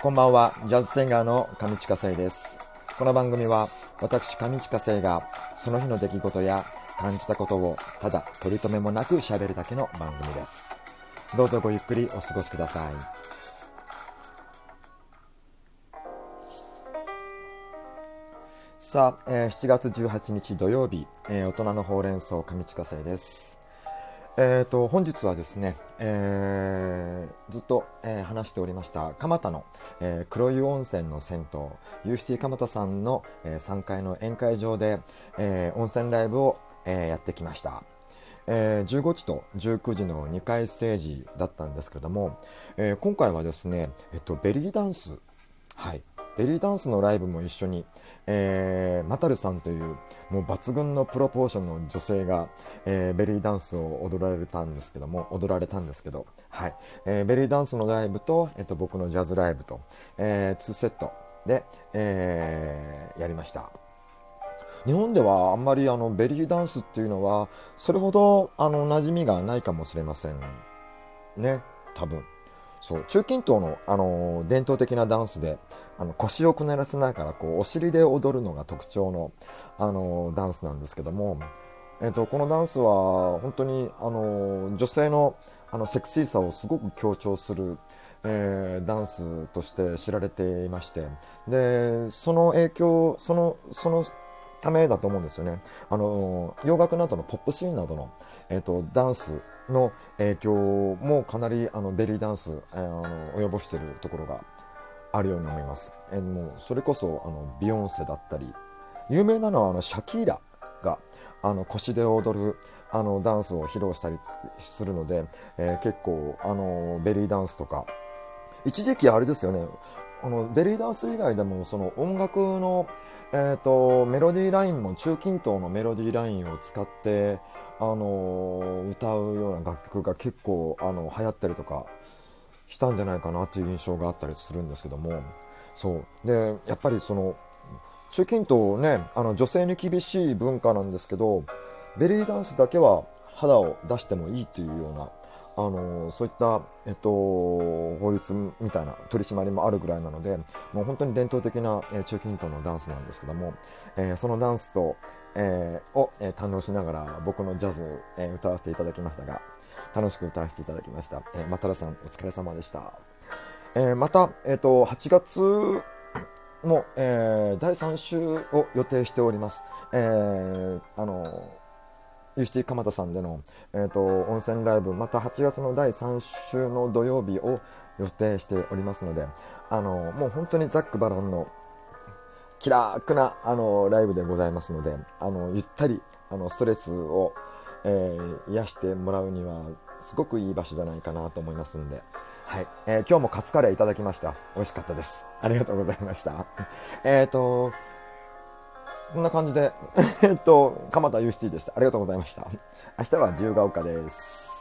こんばんは、ジャズシンガーの上地下生です。この番組は、私上地下生が、その日の出来事や感じたことを、ただ取り留めもなく喋るだけの番組です。どうぞごゆっくりお過ごしください。さあ、えー7月18日土曜日、えー大人のほうれん草上地下生です。えー、と本日はですね、えーずっと、えー話しておりました蒲田の、えー黒湯温泉の銭湯ユーシティ蒲田さんの、え3階の宴会場で、えー温泉ライブを、えーやってきました。えー15時と19時の2回ステージだったんですけれども、えー今回はですね、えっと、ベリーダンス、はい、ベリーダンスのライブも一緒に、えーマタルさんというもう抜群のプロポーションの女性が、えーベリーダンスを踊られたんですけども踊られたんですけど、はい。えーベリーダンスのライブと、えっと、僕のジャズライブと、えー2セットで、えーやりました。日本ではあんまりあのベリーダンスっていうのはそれほどあの馴染みがないかもしれませんね。多分。そう。中近東の、あの伝統的なダンスであの腰をくねらせながらこうお尻で踊るのが特徴の、あのダンスなんですけども、えっとこのダンスは本当に、あの女性のあのセクシーさをすごく強調する、えーダンスとして知られていましてでその影響そのそのためだと思うんですよね。あの洋楽などのポップシーンなどの、えっとダンスの影響もかなりあのベリーダンス、えーあの及ぼしているところがあるように思います。えーもうそれこそあのビヨンセだったり有名なのはあのシャキーラがあの腰で踊るあのダンスを披露したりするので、えー結構あのベリーダンスとか一時期あれですよねあのベリーダンス以外でもその音楽の、えー、とメロディーラインも中近東のメロディーラインを使って、あの歌うような楽曲が結構あの流行ったりとかしたんじゃないかなっていう印象があったりするんですけども。そう。でやっぱりその中近東ねあの女性に厳しい文化なんですけどベリーダンスだけは肌を出してもいいっていうようなあのそういった、えっと、法律みたいな取り締まりもあるぐらいなのでもう本当に伝統的な、えー中近東のダンスなんですけども、えーそのダンスと、えーを、え堪能しながら僕のジャズ、え歌わせていただきましたが楽しく歌わせていただきました、えー、マタラさんお疲れ様でした、えまた、えー、と8月も、え第3週を予定しております、えあのユーシティ蒲田さんでの、えー、と温泉ライブまた8月の第3週の土曜日を予定しておりますのであのもう本当にザックバランの気楽なあのライブでございますのであのゆったりあのストレスを、えー癒してもらうにはすごくいい場所じゃないかなと思いますんで。はい、えー今日もカツカレーいただきました。美味しかったです。ありがとうございました。えっと、こんな感じで、えっと、蒲田ユーシティでした。ありがとうございました。明日は自由が丘です。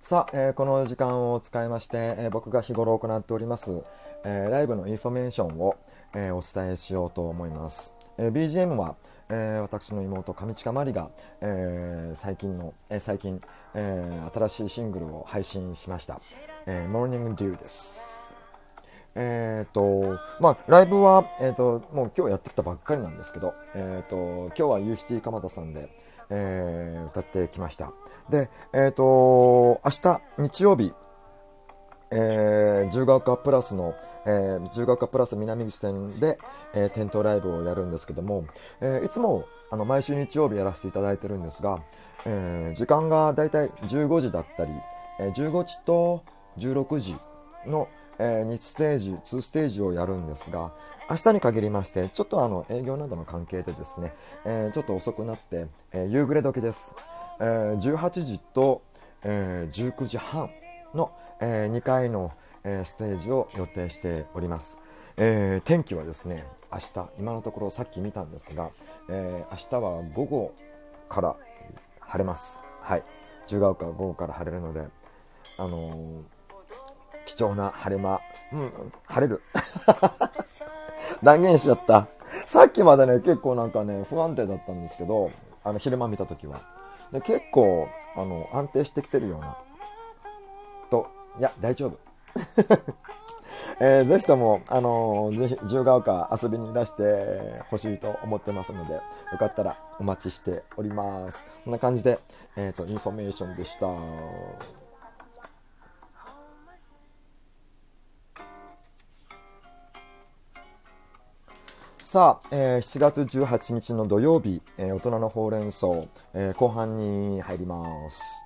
さあ、えーこの時間を使いまして、えー僕が日頃行っております、えーライブのインフォメーションを、えーお伝えしようと思います。えー BGM は、えー私の妹上近まりが、えー最近の、えー最近、えー新しいシングルを配信しました。えー、モーニングデューです。えっ、と、まあ、ライブは、えっ、と、もう今日やってきたばっかりなんですけど、えっ、と、今日はユーシティ蒲田さんで、えー歌ってきました。で、えっ、と、明日、日曜日、えー、自由が丘プラスの、えー、自由が丘プラス南口店で、えー、店頭ライブをやるんですけども、えーいつもあの毎週日曜日やらせていただいてるんですが、えー時間がだいたい15時だったり、えー15時と16時の、えー2ステージ2ステージをやるんですが明日に限りましてちょっとあの営業などの関係でですね、えーちょっと遅くなって、えー夕暮れ時です、えー18時と、えー19時半の、え2回の、えーステージを予定しております、えー天気はですね明日今のところさっき見たんですが、えー明日は午後から晴れます。はい。自由が丘は午後から晴れるのであの貴重な晴れ間うん晴れる。断言しちゃった。さっきまでね結構なんかね不安定だったんですけどあの昼間見た時は。で結構あの安定してきてるようないや大丈夫 えー、ぜひとも、あのー、ぜひ自由が丘遊びにいらしてほしいと思ってますので、よかったらお待ちしております。こんな感じで、えっ、ー、と、インフォメーションでした。さあ、えー、7月18日の土曜日、えー、大人のほうれん草、えー、後半に入ります。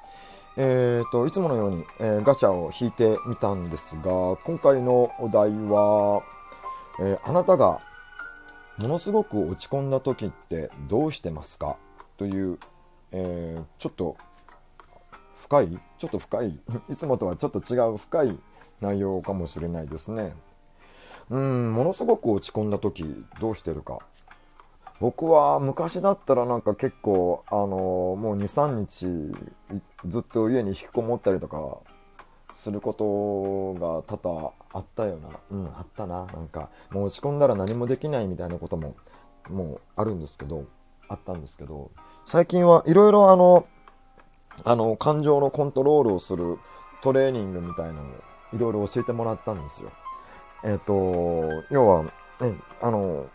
えーと、いつものように、えガチャを引いてみたんですが、今回のお題は、えあなたがものすごく落ち込んだ時ってどうしてますか？という、えちょっと深いちょっと深いいつもとはちょっと違う深い内容かもしれないですね。うん、ものすごく落ち込んだ時どうしてるか？僕は昔だったらなんか結構、あのもう2、3日ずっと家に引きこもったりとかすることが多々あったよな、うん、あったな。なんか、もう落ち込んだら何もできないみたいなことも、もうあるんですけど、あったんですけど、最近はいろいろあの、あの、感情のコントロールをするトレーニングみたいなのをいろいろ教えてもらったんですよ。えっ、ー、と、要は、ね、あの、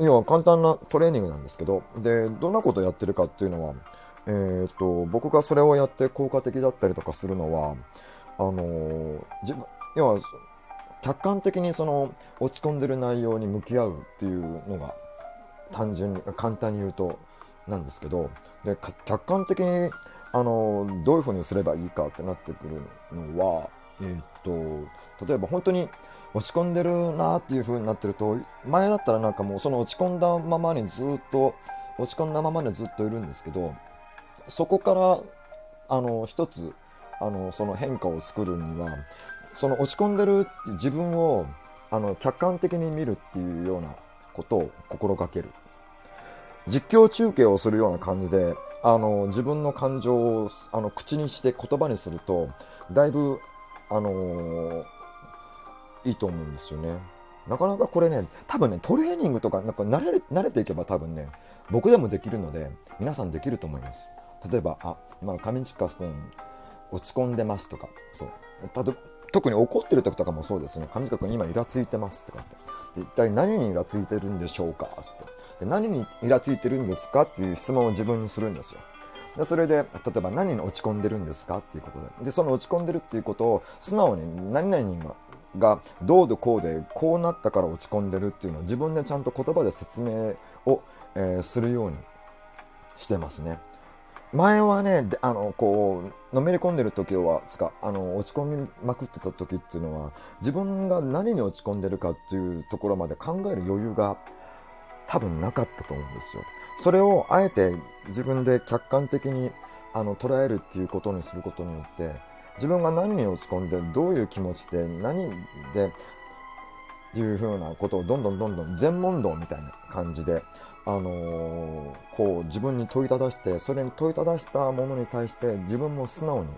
要は簡単なトレーニングなんですけど、で、どんなことをやってるかっていうのは、えっ、と、僕がそれをやって効果的だったりとかするのは、あの、自分、要は、客観的にその落ち込んでる内容に向き合うっていうのが単純に簡単に言うとなんですけどで客観的にあのどういうふうにすればいいかってなってくるのはえー、っと、例えば本当に落ち込んでるなっていう風になってると、前だったらなんかもうその落ち込んだままにずっと、落ち込んだままでずっといるんですけど、そこから、あの、一つ、あの、その変化を作るには、その落ち込んでる自分を、あの、客観的に見るっていうようなことを心がける。実況中継をするような感じで、あの、自分の感情を、あの、口にして言葉にすると、だいぶあのー、いいと思うんですよね。なかなかこれね、多分ね、トレーニングとか、なんか慣れ慣れていけば多分ね、僕でもできるので、皆さんできると思います。例えば、あ、今、上近君、落ち込んでますとか、そう。た特に怒ってる時とかもそうですね。上近君今イラついてますとかって。一体何にイラついてるんでしょうか？ってで。何にイラついてるんですか？っていう質問を自分にするんですよ。でそれで、例えば何に落ち込んでるんですか？っていうことで。で、その落ち込んでるっていうことを素直に何々ががどうでこうでこうなったから落ち込んでるっていうのを自分でちゃんと言葉で説明を、えー、するようにしてますね。前はね、あの、こう、のめり込んでる時は、つか、あの、落ち込みまくってた時っていうのは、自分が何に落ち込んでるかっていうところまで考える余裕が多分なかったと思うんですよ。それをあえて自分で客観的にあの捉えるっていうことにすることによって自分が何に落ち込んでどういう気持ちで何でっていうふうなことをどんどんどんどん全問答みたいな感じで、あのー、こう自分に問いただしてそれに問いただしたものに対して自分も素直に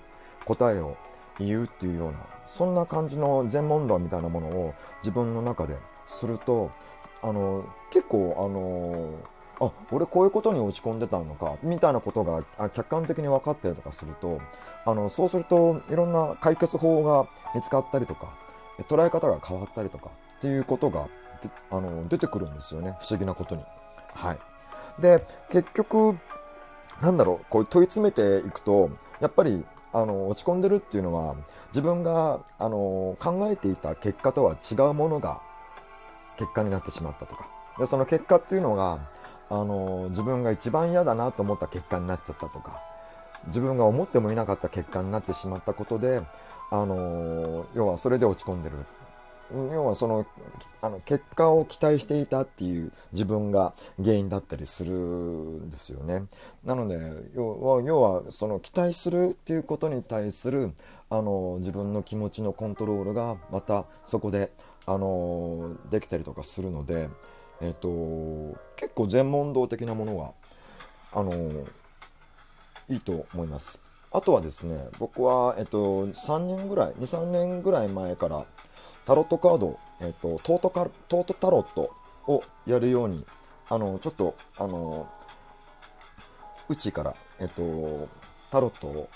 答えを言うっていうようなそんな感じの全問答みたいなものを自分の中でするとあの結構あのあ俺こういうことに落ち込んでたのかみたいなことが客観的に分かったりとかするとあのそうするといろんな解決法が見つかったりとか捉え方が変わったりとかっていうことがあの出てくるんですよね。不思議なことに。はい、で結局なんだろうこう問い詰めていくとやっぱりあの落ち込んでるっていうのは自分があの考えていた結果とは違うものが結果になってしまったとか。でその結果っていうのがあの自分が一番嫌だなと思った結果になっちゃったとか自分が思ってもいなかった結果になってしまったことであの要はそれで落ち込んでる要はそのあの結果を期待していたっていう自分が原因だったりするんですよね。なので要は要はその期待するっていうことに対するあの自分の気持ちのコントロールがまたそこであのできたりとかするので、えっ、と結構全問答的なものはあのいいと思います。あとはですね、僕は、えっと、3年ぐらい、2、3年ぐらい前から、タロットカード、えっと、トートカトートタロットをやるように、あの、ちょっと、あの、うちから、えっと、タロットを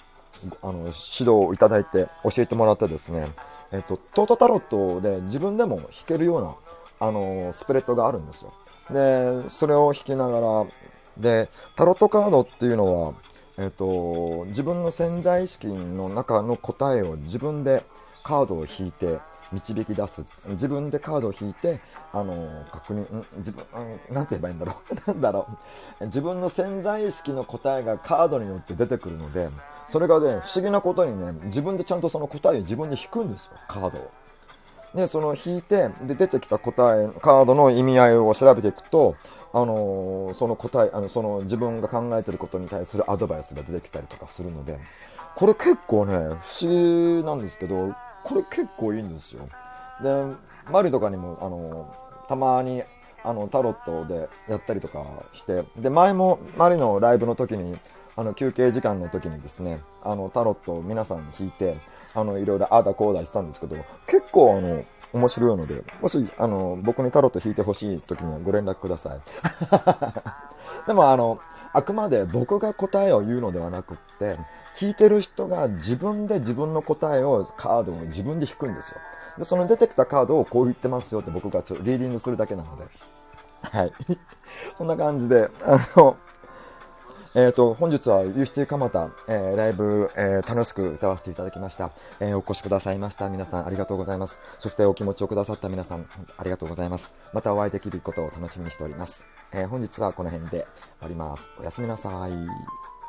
あの指導をいただいて教えてもらってですね、えっと、トートタロットで自分でも弾けるようなあのスプレッドがあるんですよ。で、それを弾きながら、で、タロットカードっていうのは、えっと、自分の潜在意識の中の答えを自分でカードを引いて導き出す。自分でカードを引いて、あの、確認、自分、んなんて言えばいいんだろう？なんだろう？自分の潜在意識の答えがカードによって出てくるので、それがね、不思議なことにね、自分でちゃんとその答えを自分で引くんですよ、カードを。で、その引いて、で、出てきた答え、カードの意味合いを調べていくと、あのーその答え、あの、その自分が考えてることに対するアドバイスが出てきたりとかするので、これ結構ね、不思議なんですけど、これ結構いいんですよ。で、マリとかにも、あのーたまに、あの、タロットでやったりとかして、で、前もマリのライブの時に、あの、休憩時間の時にですね、あの、タロットを皆さんに引いて、あの、いろいろああだこうだしたんですけど、結構あの、面白いので、もし、あの、僕にタロット引いてほしい時にはご連絡ください。でもあの、あくまで僕が答えを言うのではなくって、聞いてる人が自分で自分の答えを、カードを自分で引くんですよ。で、その出てきたカードをこう言ってますよって僕がちょっとリーディングするだけなので。はい。そんな感じで、あの、えっ、と、本日は UCT 蒲田、えーライブ、えー楽しく歌わせていただきました。えーお越しくださいました皆さんありがとうございます。そしてお気持ちをくださった皆さんありがとうございます。またお会いできることを楽しみにしております。えー本日はこの辺で終わります。おやすみなさい。